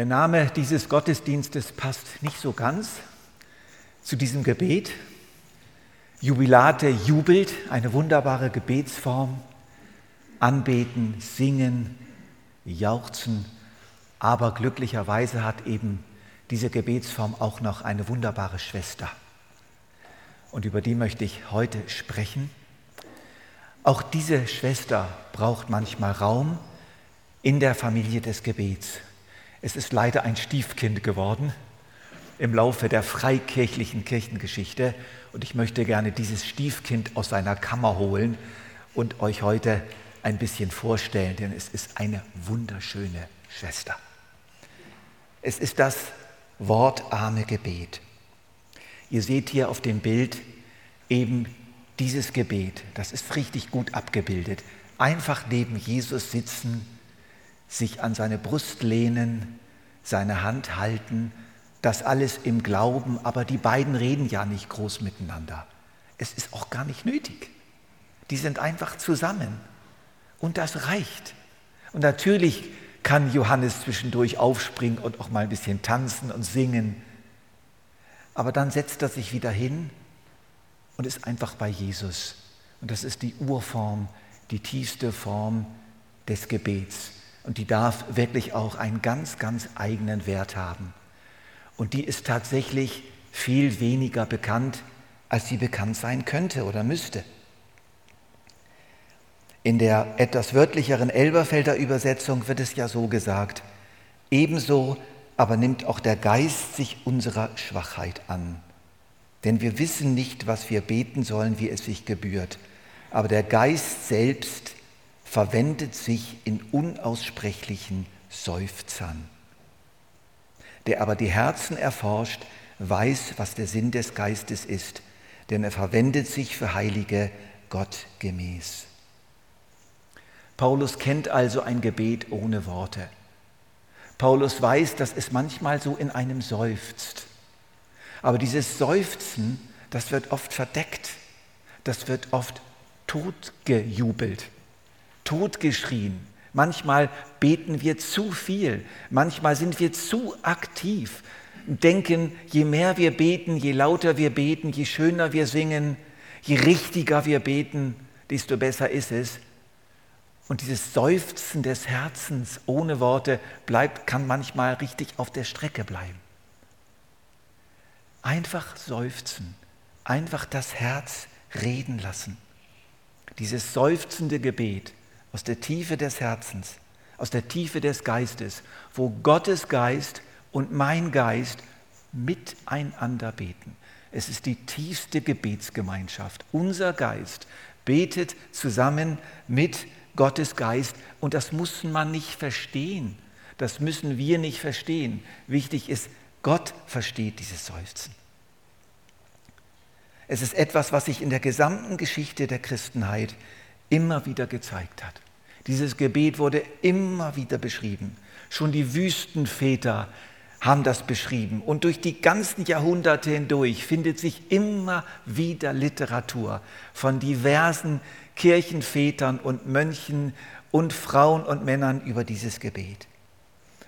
Der Name dieses Gottesdienstes passt nicht so ganz zu diesem Gebet. Jubilate jubelt, eine wunderbare Gebetsform. Anbeten, singen, jauchzen. Aber glücklicherweise hat eben diese Gebetsform auch noch eine wunderbare Schwester. Und über die möchte ich heute sprechen. Auch diese Schwester braucht manchmal Raum in der Familie des Gebets. Es ist leider ein Stiefkind geworden im Laufe der freikirchlichen Kirchengeschichte. Und ich möchte gerne dieses Stiefkind aus seiner Kammer holen und euch heute ein bisschen vorstellen, denn es ist eine wunderschöne Schwester. Es ist das wortarme Gebet. Ihr seht hier auf dem Bild eben dieses Gebet. Das ist richtig gut abgebildet. Einfach neben Jesus sitzen sich an seine Brust lehnen, seine Hand halten, das alles im Glauben, aber die beiden reden ja nicht groß miteinander. Es ist auch gar nicht nötig. Die sind einfach zusammen und das reicht. Und natürlich kann Johannes zwischendurch aufspringen und auch mal ein bisschen tanzen und singen. Aber dann setzt er sich wieder hin und ist einfach bei Jesus. Und das ist die Urform, die tiefste Form des Gebets. Und die darf wirklich auch einen ganz, ganz eigenen Wert haben. Und die ist tatsächlich viel weniger bekannt, als sie bekannt sein könnte oder müsste. In der etwas wörtlicheren Elberfelder Übersetzung wird es ja so gesagt, ebenso aber nimmt auch der Geist sich unserer Schwachheit an. Denn wir wissen nicht, was wir beten sollen, wie es sich gebührt. Aber der Geist selbst verwendet sich in unaussprechlichen Seufzern. Der aber die Herzen erforscht, weiß, was der Sinn des Geistes ist, denn er verwendet sich für Heilige Gott gemäß. Paulus kennt also ein Gebet ohne Worte. Paulus weiß, dass es manchmal so in einem seufzt. Aber dieses Seufzen, das wird oft verdeckt, das wird oft totgejubelt totgeschrien. Manchmal beten wir zu viel. Manchmal sind wir zu aktiv. Denken, je mehr wir beten, je lauter wir beten, je schöner wir singen, je richtiger wir beten, desto besser ist es. Und dieses Seufzen des Herzens ohne Worte bleibt, kann manchmal richtig auf der Strecke bleiben. Einfach seufzen, einfach das Herz reden lassen. Dieses seufzende Gebet aus der Tiefe des Herzens, aus der Tiefe des Geistes, wo Gottes Geist und mein Geist miteinander beten. Es ist die tiefste Gebetsgemeinschaft. Unser Geist betet zusammen mit Gottes Geist und das muss man nicht verstehen. Das müssen wir nicht verstehen. Wichtig ist, Gott versteht dieses Seufzen. Es ist etwas, was sich in der gesamten Geschichte der Christenheit immer wieder gezeigt hat. Dieses Gebet wurde immer wieder beschrieben. Schon die Wüstenväter haben das beschrieben. Und durch die ganzen Jahrhunderte hindurch findet sich immer wieder Literatur von diversen Kirchenvätern und Mönchen und Frauen und Männern über dieses Gebet.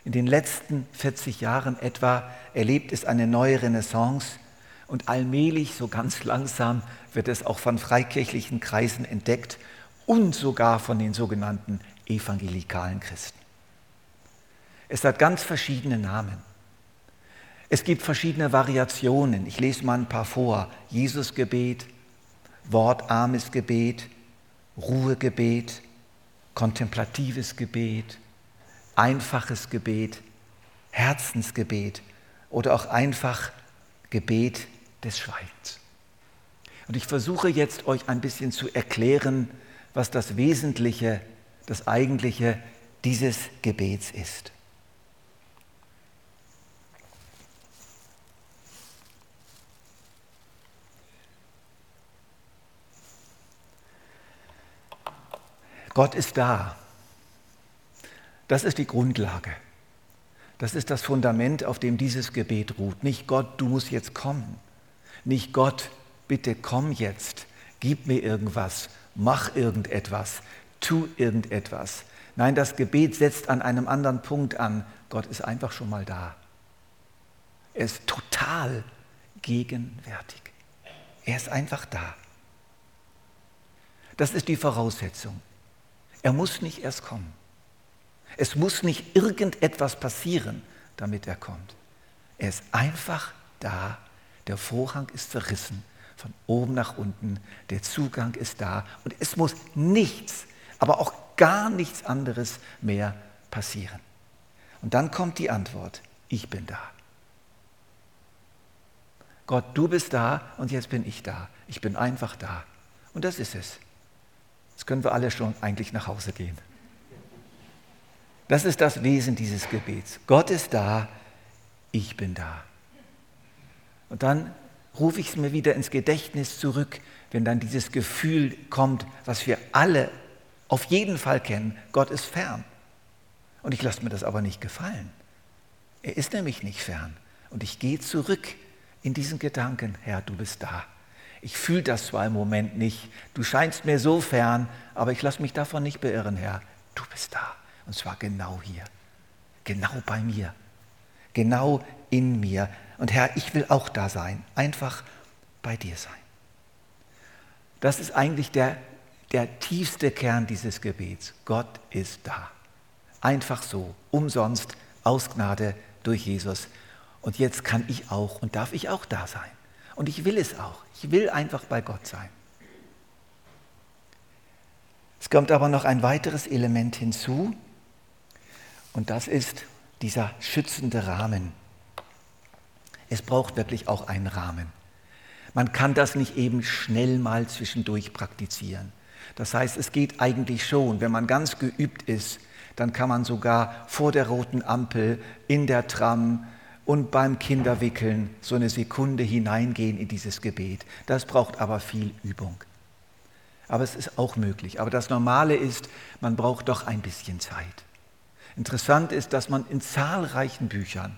In den letzten 40 Jahren etwa erlebt es eine neue Renaissance und allmählich, so ganz langsam, wird es auch von freikirchlichen Kreisen entdeckt und sogar von den sogenannten evangelikalen Christen. Es hat ganz verschiedene Namen. Es gibt verschiedene Variationen. Ich lese mal ein paar vor. Jesusgebet, wortarmes Gebet, Ruhegebet, kontemplatives Gebet, einfaches Gebet, Herzensgebet oder auch einfach Gebet des Schweigens. Und ich versuche jetzt euch ein bisschen zu erklären, was das Wesentliche, das Eigentliche dieses Gebets ist. Gott ist da. Das ist die Grundlage. Das ist das Fundament, auf dem dieses Gebet ruht. Nicht Gott, du musst jetzt kommen. Nicht Gott, bitte komm jetzt, gib mir irgendwas, mach irgendetwas, tu irgendetwas, Nein, das Gebet setzt an einem anderen Punkt an. Gott ist einfach schon mal da. Er ist total gegenwärtig. Er ist einfach da. Das ist die Voraussetzung. Er muss nicht erst kommen. Es muss nicht irgendetwas passieren, damit er kommt. Er ist einfach da. Der Vorhang ist zerrissen, von oben nach unten. Der Zugang ist da. Und es muss nichts, aber auch gar nichts anderes mehr passieren. Und dann kommt die Antwort, ich bin da. Gott, du bist da und jetzt bin ich da. Ich bin einfach da. Und das ist es. Jetzt können wir alle schon eigentlich nach Hause gehen. Das ist das Wesen dieses Gebets. Gott ist da, ich bin da. Und dann rufe ich es mir wieder ins Gedächtnis zurück, wenn dann dieses Gefühl kommt, was wir alle auf jeden Fall kennen, Gott ist fern. Und ich lasse mir das aber nicht gefallen. Er ist nämlich nicht fern. Und ich gehe zurück in diesen Gedanken, Herr, du bist da. Ich fühle das zwar im Moment nicht, du scheinst mir so fern, aber ich lasse mich davon nicht beirren, Herr. Du bist da. Und zwar genau hier, genau bei mir, genau in mir. Und Herr, ich will auch da sein, einfach bei dir sein. Das ist eigentlich der, der tiefste Kern dieses Gebets. Gott ist da. Einfach so, umsonst, aus Gnade durch Jesus. Und jetzt kann ich auch und darf ich auch da sein. Und ich will es auch. Ich will einfach bei Gott sein. Es kommt aber noch ein weiteres Element hinzu und das ist dieser schützende Rahmen. Es braucht wirklich auch einen Rahmen. Man kann das nicht eben schnell mal zwischendurch praktizieren. Das heißt, es geht eigentlich schon, wenn man ganz geübt ist, dann kann man sogar vor der roten Ampel, in der Tram, und beim Kinderwickeln so eine Sekunde hineingehen in dieses Gebet. Das braucht aber viel Übung. Aber es ist auch möglich. Aber das Normale ist, man braucht doch ein bisschen Zeit. Interessant ist, dass man in zahlreichen Büchern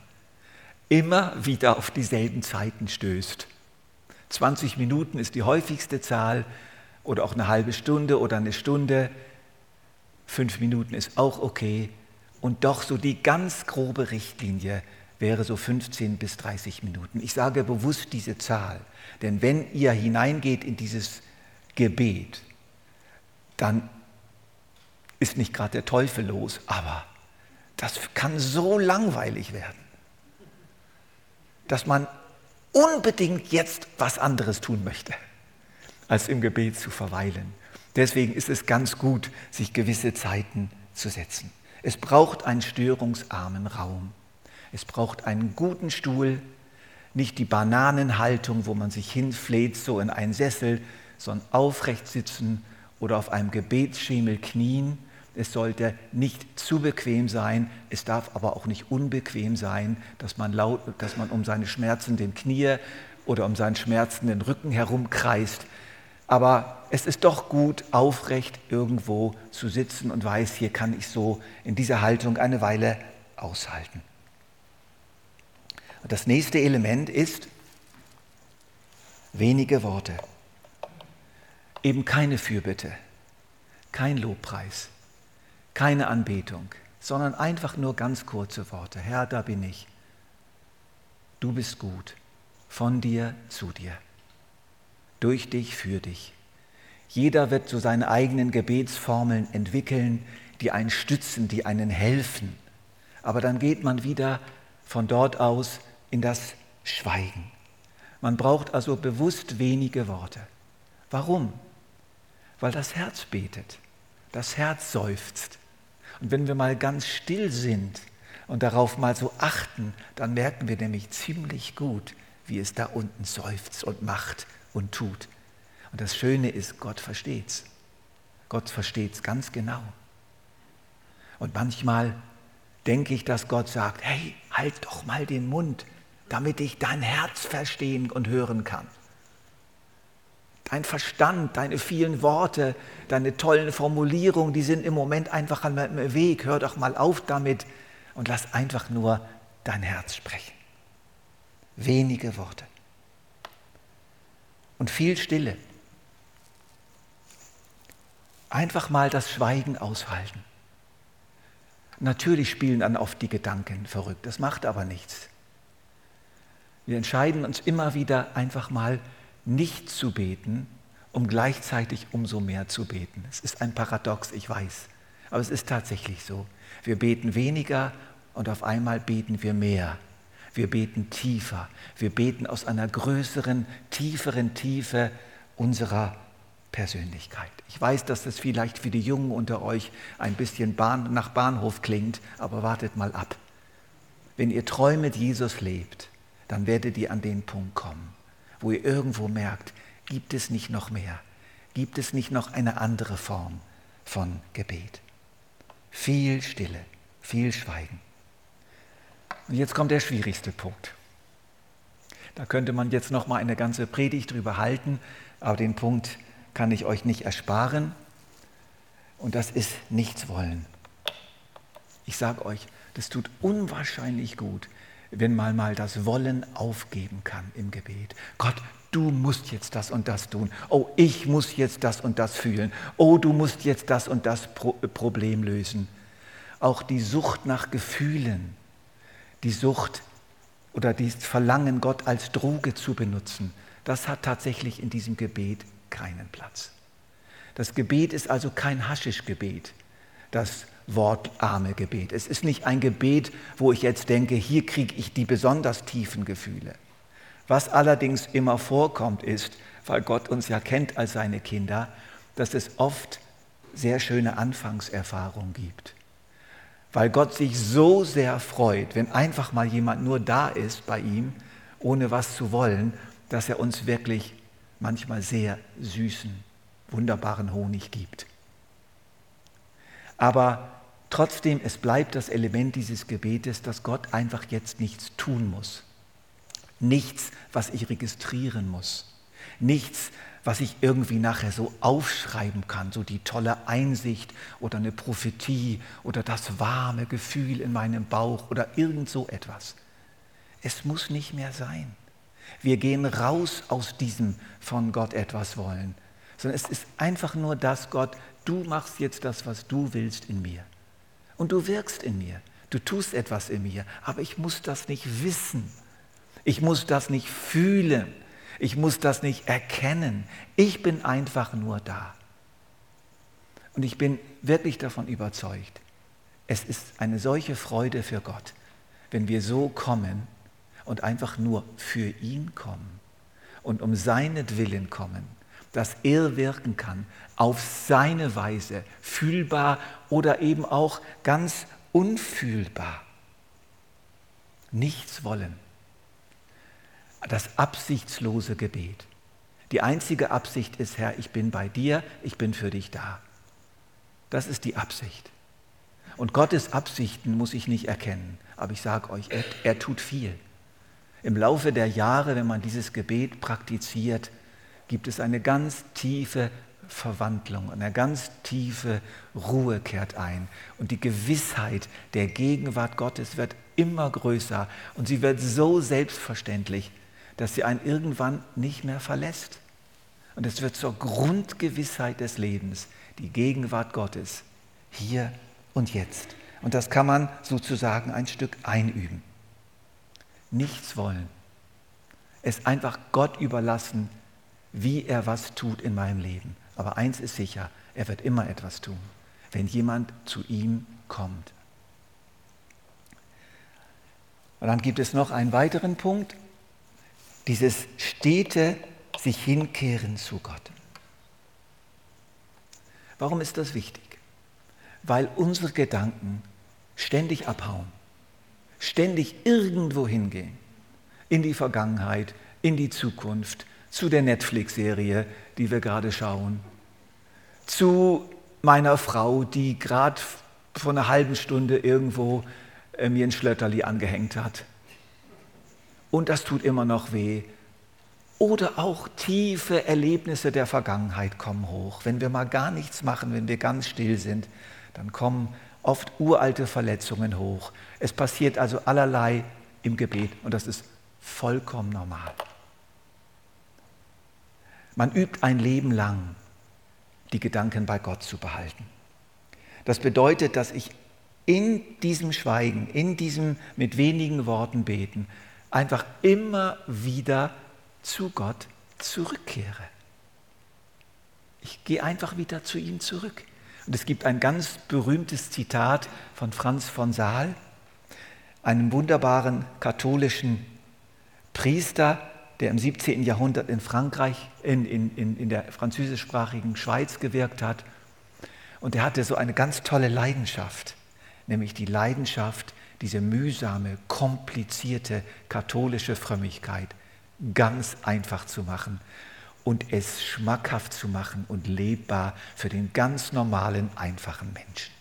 immer wieder auf dieselben Zeiten stößt. 20 Minuten ist die häufigste Zahl oder auch eine halbe Stunde oder eine Stunde. Fünf Minuten ist auch okay. Und doch so die ganz grobe Richtlinie wäre so 15 bis 30 Minuten. Ich sage bewusst diese Zahl, denn wenn ihr hineingeht in dieses Gebet, dann ist nicht gerade der Teufel los, aber das kann so langweilig werden, dass man unbedingt jetzt was anderes tun möchte, als im Gebet zu verweilen. Deswegen ist es ganz gut, sich gewisse Zeiten zu setzen. Es braucht einen störungsarmen Raum. Es braucht einen guten Stuhl, nicht die Bananenhaltung, wo man sich hinfleht, so in einen Sessel, sondern aufrecht sitzen oder auf einem Gebetsschemel knien. Es sollte nicht zu bequem sein, es darf aber auch nicht unbequem sein, dass man, laut, dass man um seine schmerzenden Knie oder um seinen schmerzenden Rücken herumkreist. Aber es ist doch gut, aufrecht irgendwo zu sitzen und weiß, hier kann ich so in dieser Haltung eine Weile aushalten. Und das nächste Element ist wenige Worte. Eben keine Fürbitte, kein Lobpreis, keine Anbetung, sondern einfach nur ganz kurze Worte. Herr, da bin ich. Du bist gut. Von dir zu dir. Durch dich, für dich. Jeder wird so seine eigenen Gebetsformeln entwickeln, die einen stützen, die einen helfen. Aber dann geht man wieder von dort aus in das Schweigen. Man braucht also bewusst wenige Worte. Warum? Weil das Herz betet, das Herz seufzt. Und wenn wir mal ganz still sind und darauf mal so achten, dann merken wir nämlich ziemlich gut, wie es da unten seufzt und macht und tut. Und das Schöne ist, Gott versteht's. Gott versteht's ganz genau. Und manchmal denke ich, dass Gott sagt, hey, halt doch mal den Mund damit ich dein Herz verstehen und hören kann. Dein Verstand, deine vielen Worte, deine tollen Formulierungen, die sind im Moment einfach an meinem Weg. Hör doch mal auf damit und lass einfach nur dein Herz sprechen. Wenige Worte. Und viel Stille. Einfach mal das Schweigen aushalten. Natürlich spielen dann oft die Gedanken verrückt, das macht aber nichts. Wir entscheiden uns immer wieder einfach mal nicht zu beten, um gleichzeitig umso mehr zu beten. Es ist ein Paradox, ich weiß, aber es ist tatsächlich so. Wir beten weniger und auf einmal beten wir mehr. Wir beten tiefer. Wir beten aus einer größeren, tieferen Tiefe unserer Persönlichkeit. Ich weiß, dass das vielleicht für die Jungen unter euch ein bisschen Bahn, nach Bahnhof klingt, aber wartet mal ab. Wenn ihr treu mit Jesus lebt, dann werdet ihr an den Punkt kommen, wo ihr irgendwo merkt, gibt es nicht noch mehr? Gibt es nicht noch eine andere Form von Gebet? Viel Stille, viel Schweigen. Und jetzt kommt der schwierigste Punkt. Da könnte man jetzt noch mal eine ganze Predigt drüber halten, aber den Punkt kann ich euch nicht ersparen. Und das ist nichts wollen. Ich sage euch, das tut unwahrscheinlich gut, wenn man mal das Wollen aufgeben kann im Gebet. Gott, du musst jetzt das und das tun. Oh, ich muss jetzt das und das fühlen. Oh, du musst jetzt das und das Problem lösen. Auch die Sucht nach Gefühlen, die Sucht oder das Verlangen, Gott als Droge zu benutzen, das hat tatsächlich in diesem Gebet keinen Platz. Das Gebet ist also kein Haschischgebet, das wortarme Gebet. Es ist nicht ein Gebet, wo ich jetzt denke, hier kriege ich die besonders tiefen Gefühle. Was allerdings immer vorkommt, ist, weil Gott uns ja kennt als seine Kinder, dass es oft sehr schöne Anfangserfahrungen gibt. Weil Gott sich so sehr freut, wenn einfach mal jemand nur da ist bei ihm, ohne was zu wollen, dass er uns wirklich manchmal sehr süßen, wunderbaren Honig gibt. Aber trotzdem, es bleibt das Element dieses Gebetes, dass Gott einfach jetzt nichts tun muss. Nichts, was ich registrieren muss. Nichts, was ich irgendwie nachher so aufschreiben kann, so die tolle Einsicht oder eine Prophetie oder das warme Gefühl in meinem Bauch oder irgend so etwas. Es muss nicht mehr sein. Wir gehen raus aus diesem von Gott etwas wollen, sondern es ist einfach nur das, Gott, du machst jetzt das, was du willst in mir. Und du wirkst in mir. Du tust etwas in mir, aber ich muss das nicht wissen. Ich muss das nicht fühlen. Ich muss das nicht erkennen. Ich bin einfach nur da. Und ich bin wirklich davon überzeugt, es ist eine solche Freude für Gott, wenn wir so kommen und einfach nur für ihn kommen und um seinetwillen kommen, dass er wirken kann auf seine Weise, fühlbar oder eben auch ganz unfühlbar. Nichts wollen das absichtslose Gebet. Die einzige Absicht ist, Herr, ich bin bei dir, ich bin für dich da. Das ist die Absicht. Und Gottes Absichten muss ich nicht erkennen, aber ich sage euch, er, er tut viel. Im Laufe der Jahre, wenn man dieses Gebet praktiziert, gibt es eine ganz tiefe Verwandlung, eine ganz tiefe Ruhe kehrt ein. Und die Gewissheit der Gegenwart Gottes wird immer größer und sie wird so selbstverständlich, dass sie einen irgendwann nicht mehr verlässt. Und es wird zur Grundgewissheit des Lebens, die Gegenwart Gottes, hier und jetzt. Und das kann man sozusagen ein Stück einüben. Nichts wollen. Es einfach Gott überlassen, wie er was tut in meinem Leben. Aber eins ist sicher, er wird immer etwas tun, wenn jemand zu ihm kommt. Und dann gibt es noch einen weiteren Punkt, dieses stete sich hinkehren zu Gott. Warum ist das wichtig? Weil unsere Gedanken ständig abhauen, ständig irgendwo hingehen, in die Vergangenheit, in die Zukunft, zu der Netflix-Serie, die wir gerade schauen, zu meiner Frau, die gerade vor einer halben Stunde irgendwo äh, mir ein Schlötterli angehängt hat und das tut immer noch weh. Oder auch tiefe Erlebnisse der Vergangenheit kommen hoch. Wenn wir mal gar nichts machen, wenn wir ganz still sind, dann kommen oft uralte Verletzungen hoch. Es passiert also allerlei im Gebet und das ist vollkommen normal. Man übt ein Leben lang, die Gedanken bei Gott zu behalten. Das bedeutet, dass ich in diesem Schweigen, in diesem mit wenigen Worten beten, einfach immer wieder zu Gott zurückkehre. Ich gehe einfach wieder zu ihm zurück. Und es gibt ein ganz berühmtes Zitat von Franz von Saal, einem wunderbaren katholischen Priester, der im 17. Jahrhundert in Frankreich, in, in, in, in der französischsprachigen Schweiz gewirkt hat. Und er hatte so eine ganz tolle Leidenschaft, nämlich die Leidenschaft, diese mühsame, komplizierte katholische Frömmigkeit ganz einfach zu machen und es schmackhaft zu machen und lebbar für den ganz normalen, einfachen Menschen.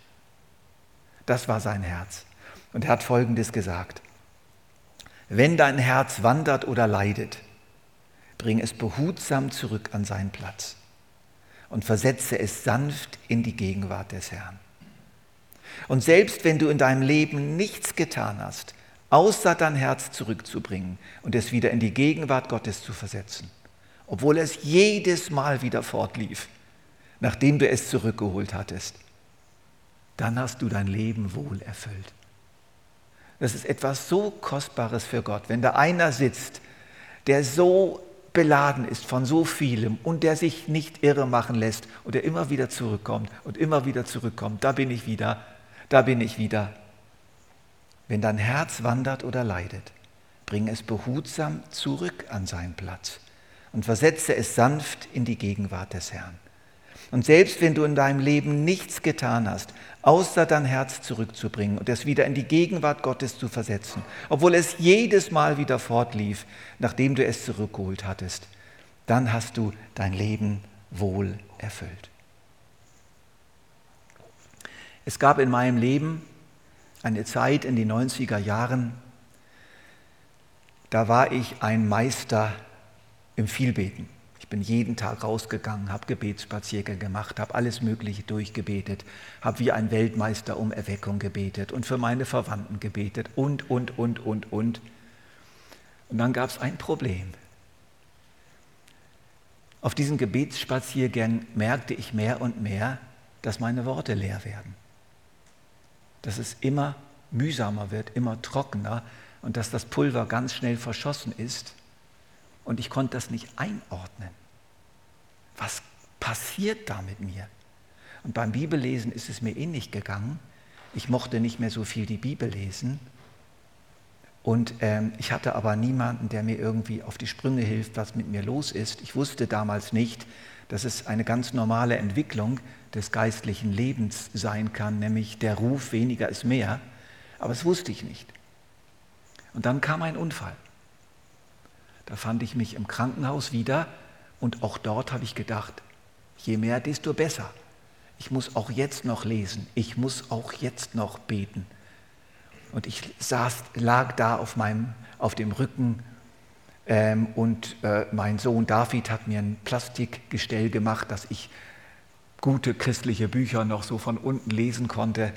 Das war sein Herz. Und er hat Folgendes gesagt. Wenn dein Herz wandert oder leidet, bring es behutsam zurück an seinen Platz und versetze es sanft in die Gegenwart des Herrn. Und selbst wenn du in deinem Leben nichts getan hast, außer dein Herz zurückzubringen und es wieder in die Gegenwart Gottes zu versetzen, obwohl es jedes Mal wieder fortlief, nachdem du es zurückgeholt hattest, dann hast du dein Leben wohl erfüllt. Das ist etwas so Kostbares für Gott, wenn da einer sitzt, der so beladen ist von so vielem und der sich nicht irre machen lässt und der immer wieder zurückkommt und immer wieder zurückkommt. Da bin ich wieder, da bin ich wieder. Wenn dein Herz wandert oder leidet, bring es behutsam zurück an seinen Platz und versetze es sanft in die Gegenwart des Herrn. Und selbst wenn du in deinem Leben nichts getan hast, außer dein Herz zurückzubringen und es wieder in die Gegenwart Gottes zu versetzen, obwohl es jedes Mal wieder fortlief, nachdem du es zurückgeholt hattest, dann hast du dein Leben wohl erfüllt. Es gab in meinem Leben eine Zeit in den 90er Jahren, da war ich ein Meister im Vielbeten. Ich bin jeden Tag rausgegangen, habe Gebetsspaziergänge gemacht, habe alles Mögliche durchgebetet, habe wie ein Weltmeister um Erweckung gebetet und für meine Verwandten gebetet und, und, und, und, und. Und dann gab es ein Problem. Auf diesen Gebetsspaziergängen merkte ich mehr und mehr, dass meine Worte leer werden. Dass es immer mühsamer wird, immer trockener und dass das Pulver ganz schnell verschossen ist und ich konnte das nicht einordnen. Was passiert da mit mir? Und beim Bibellesen ist es mir ähnlich gegangen. Ich mochte nicht mehr so viel die Bibel lesen. Und ähm, ich hatte aber niemanden, der mir irgendwie auf die Sprünge hilft, was mit mir los ist. Ich wusste damals nicht, dass es eine ganz normale Entwicklung des geistlichen Lebens sein kann, nämlich der Ruf, weniger ist mehr. Aber das wusste ich nicht. Und dann kam ein Unfall. Da fand ich mich im Krankenhaus wieder und auch dort habe ich gedacht, je mehr, desto besser. Ich muss auch jetzt noch lesen, ich muss auch jetzt noch beten. Und ich saß, lag da auf, meinem, auf dem Rücken ähm, und äh, mein Sohn David hat mir ein Plastikgestell gemacht, dass ich gute christliche Bücher noch so von unten lesen konnte.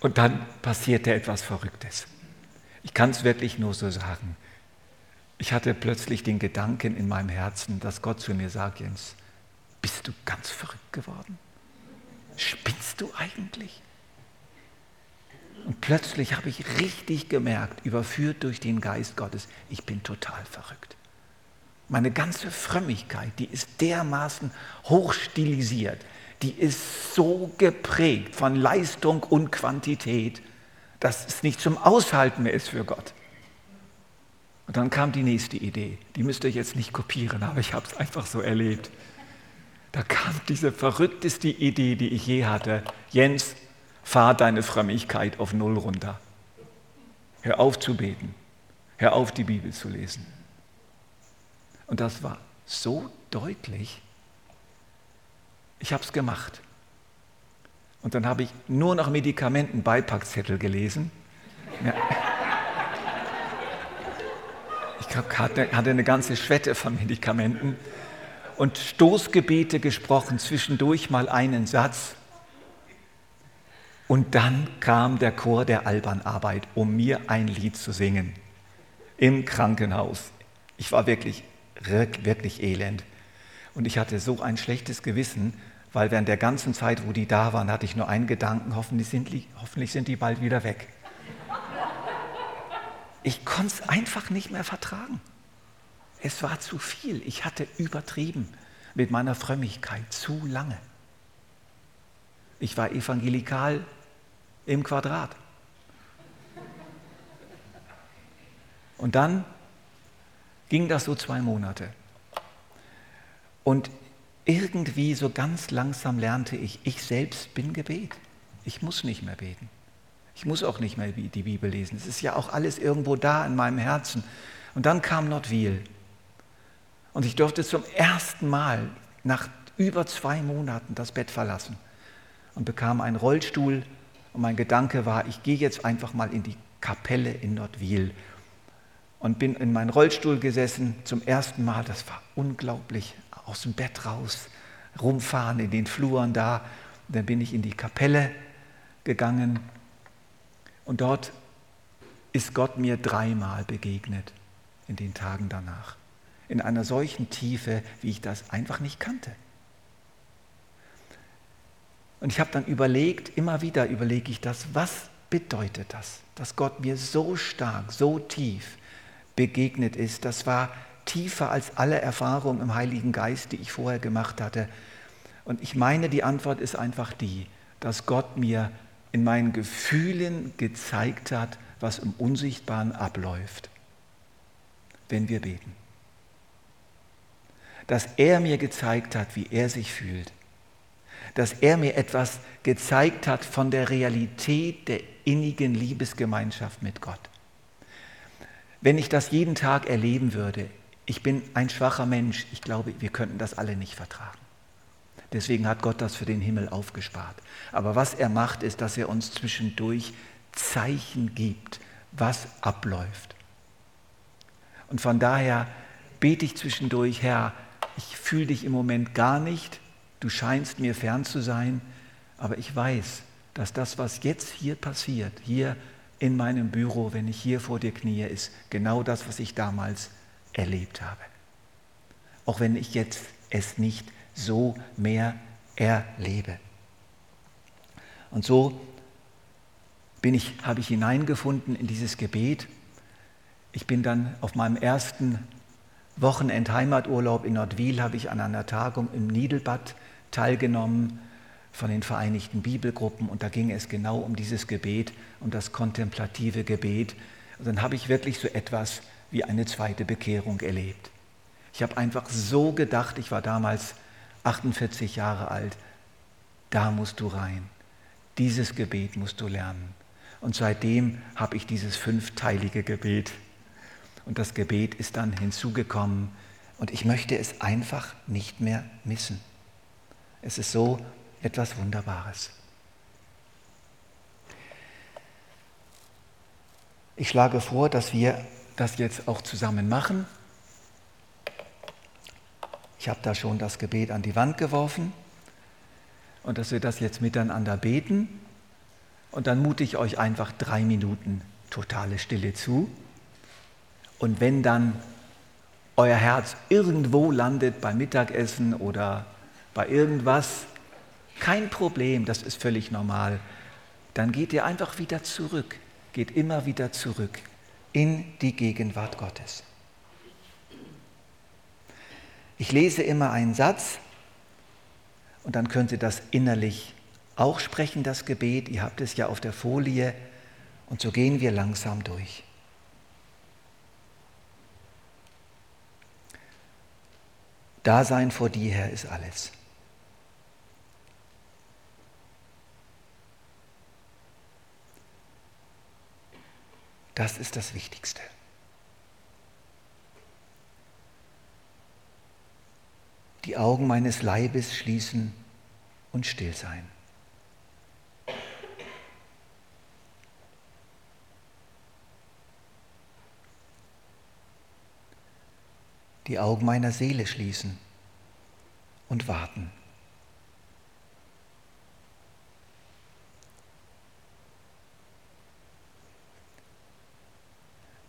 Und dann passierte etwas Verrücktes. Ich kann es wirklich nur so sagen. Ich hatte plötzlich den Gedanken in meinem Herzen, dass Gott zu mir sagt, Jens, bist du ganz verrückt geworden? Spinnst du eigentlich? Und plötzlich habe ich richtig gemerkt, überführt durch den Geist Gottes, ich bin total verrückt. Meine ganze Frömmigkeit, die ist dermaßen hochstilisiert, die ist so geprägt von Leistung und Quantität, dass es nicht zum Aushalten mehr ist für Gott. Und dann kam die nächste Idee. Die müsst ihr jetzt nicht kopieren, aber ich habe es einfach so erlebt. Da kam diese verrückteste Idee, die ich je hatte. Jens, fahr deine Frömmigkeit auf Null runter. Hör auf zu beten. Hör auf, die Bibel zu lesen. Und das war so deutlich. Ich habe es gemacht. Und dann habe ich nur noch Medikamenten-Beipackzettel gelesen. Ja. Ich hatte, eine ganze Schwette von Medikamenten und Stoßgebete gesprochen, zwischendurch mal einen Satz. Und dann kam der Chor der Albernarbeit, um mir ein Lied zu singen. Im Krankenhaus. Ich war wirklich, wirklich elend. Und ich hatte so ein schlechtes Gewissen, weil während der ganzen Zeit, wo die da waren, hatte ich nur einen Gedanken, hoffentlich sind die, hoffentlich sind die bald wieder weg. Ich konnte es einfach nicht mehr vertragen. Es war zu viel. Ich hatte übertrieben mit meiner Frömmigkeit zu lange. Ich war evangelikal im Quadrat. Und dann ging das so zwei Monate. Und irgendwie so ganz langsam lernte ich, ich selbst bin Gebet. Ich muss nicht mehr beten. Ich muss auch nicht mehr die Bibel lesen. Es ist ja auch alles irgendwo da in meinem Herzen. Und dann kam Nordwil. Und ich durfte zum ersten Mal nach über zwei Monaten das Bett verlassen und bekam einen Rollstuhl. Und mein Gedanke war, ich gehe jetzt einfach mal in die Kapelle in Nordwil und bin in meinen Rollstuhl gesessen zum ersten Mal. Das war unglaublich aus dem Bett raus, rumfahren in den Fluren da. Und dann bin ich in die Kapelle gegangen und dort ist Gott mir dreimal begegnet in den Tagen danach. In einer solchen Tiefe, wie ich das einfach nicht kannte. Und ich habe dann überlegt, immer wieder überlege ich das, was bedeutet das, dass Gott mir so stark, so tief begegnet ist. Das war tiefer als alle Erfahrungen im Heiligen Geist, die ich vorher gemacht hatte. Und ich meine, die Antwort ist einfach die, dass Gott mir in meinen Gefühlen gezeigt hat, was im Unsichtbaren abläuft, wenn wir beten. Dass er mir gezeigt hat, wie er sich fühlt. Dass er mir etwas gezeigt hat von der Realität der innigen Liebesgemeinschaft mit Gott. Wenn ich das jeden Tag erleben würde, ich bin ein schwacher Mensch. Ich glaube, wir könnten das alle nicht vertragen. Deswegen hat Gott das für den Himmel aufgespart. Aber was er macht, ist, dass er uns zwischendurch Zeichen gibt, was abläuft. Und von daher bete ich zwischendurch, Herr, ich fühle dich im Moment gar nicht, du scheinst mir fern zu sein, aber ich weiß, dass das, was jetzt hier passiert, hier in meinem Büro, wenn ich hier vor dir knie, ist genau das, was ich damals erlebt habe. Auch wenn ich jetzt es nicht so mehr erlebe. Und so bin ich, habe ich hineingefunden in dieses Gebet. Ich bin dann auf meinem ersten Wochenend Heimaturlaub in Nordwil, habe ich an einer Tagung im Niedelbad teilgenommen von den Vereinigten Bibelgruppen und da ging es genau um dieses Gebet, um das kontemplative Gebet. Und dann habe ich wirklich so etwas wie eine zweite Bekehrung erlebt. Ich habe einfach so gedacht, ich war damals 48 Jahre alt, da musst du rein. Dieses Gebet musst du lernen. Und seitdem habe ich dieses fünfteilige Gebet. Und das Gebet ist dann hinzugekommen. Und ich möchte es einfach nicht mehr missen. Es ist so etwas Wunderbares. Ich schlage vor, dass wir das jetzt auch zusammen machen. Ich habe da schon das Gebet an die Wand geworfen und dass wir das jetzt miteinander beten. Und dann mute ich euch einfach drei Minuten totale Stille zu. Und wenn dann euer Herz irgendwo landet beim Mittagessen oder bei irgendwas, kein Problem, das ist völlig normal. Dann geht ihr einfach wieder zurück, geht immer wieder zurück in die Gegenwart Gottes. Ich lese immer einen Satz und dann könnt ihr das innerlich auch sprechen, das Gebet. Ihr habt es ja auf der Folie und so gehen wir langsam durch. Dasein vor dir, Herr, ist alles. Das ist das Wichtigste. Die Augen meines Leibes schließen und still sein. Die Augen meiner Seele schließen und warten.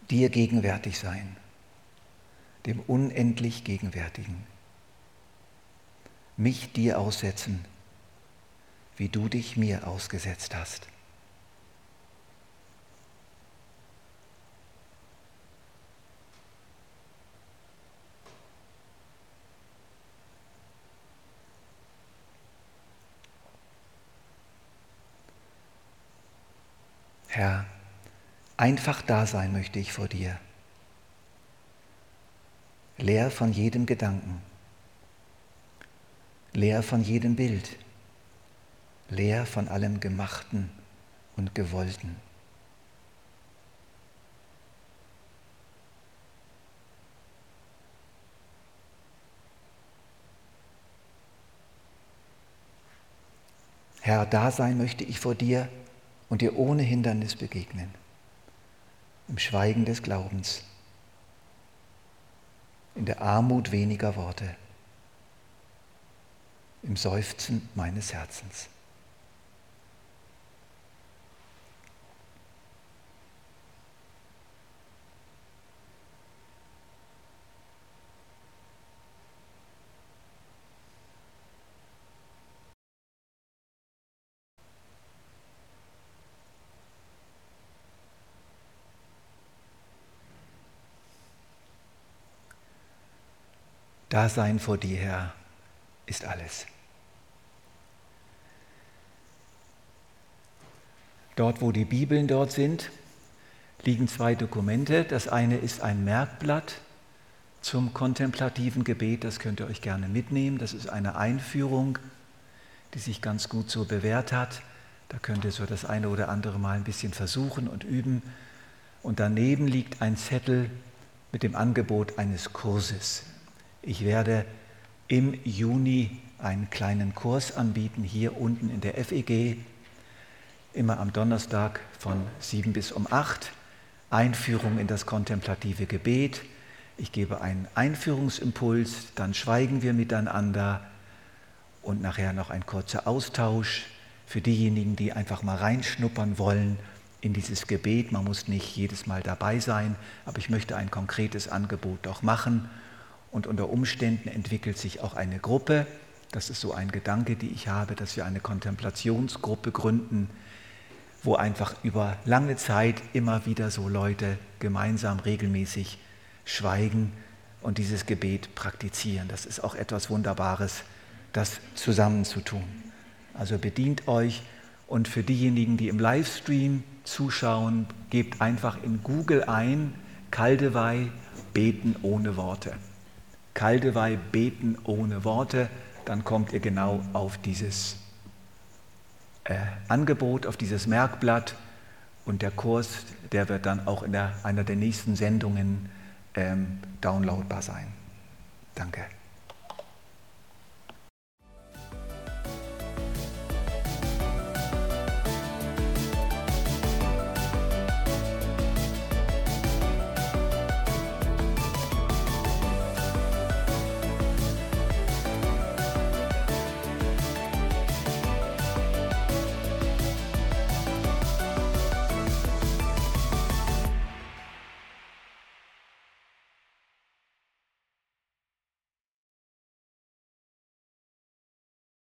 Dir gegenwärtig sein, dem unendlich Gegenwärtigen. Mich dir aussetzen wie du dich mir ausgesetzt hast. Herr, einfach da sein möchte ich vor dir, leer von jedem Gedanken, leer von jedem Bild, leer von allem Gemachten und Gewollten. Herr, da sein möchte ich vor dir und dir ohne Hindernis begegnen, im Schweigen des Glaubens, in der Armut weniger Worte, im Seufzen meines Herzens. Dasein vor dir, Herr, ist alles. Dort, wo die Bibeln dort sind, liegen zwei Dokumente. Das eine ist ein Merkblatt zum kontemplativen Gebet, das könnt ihr euch gerne mitnehmen. Das ist eine Einführung, die sich ganz gut so bewährt hat. Da könnt ihr so das eine oder andere Mal ein bisschen versuchen und üben. Und daneben liegt ein Zettel mit dem Angebot eines Kurses. Ich werde im Juni einen kleinen Kurs anbieten, hier unten in der FEG, immer am Donnerstag von 7 bis um 8. Einführung in das kontemplative Gebet. Ich gebe einen Einführungsimpuls, dann schweigen wir miteinander und nachher noch ein kurzer Austausch für diejenigen, die einfach mal reinschnuppern wollen in dieses Gebet. Man muss nicht jedes Mal dabei sein, aber ich möchte ein konkretes Angebot doch machen und unter Umständen entwickelt sich auch eine Gruppe. Das ist so ein Gedanke, die ich habe, dass wir eine Kontemplationsgruppe gründen, wo einfach über lange Zeit immer wieder so Leute gemeinsam regelmäßig schweigen und dieses Gebet praktizieren. Das ist auch etwas Wunderbares, das zusammen zu tun. Also bedient euch und für diejenigen, die im Livestream zuschauen, gebt einfach in Google ein, Kaldewei, beten ohne Worte. Kaldewey beten ohne Worte, dann kommt ihr genau auf dieses äh, Angebot, auf dieses Merkblatt und der Kurs, der wird dann auch in der, einer der nächsten Sendungen ähm, downloadbar sein. Danke.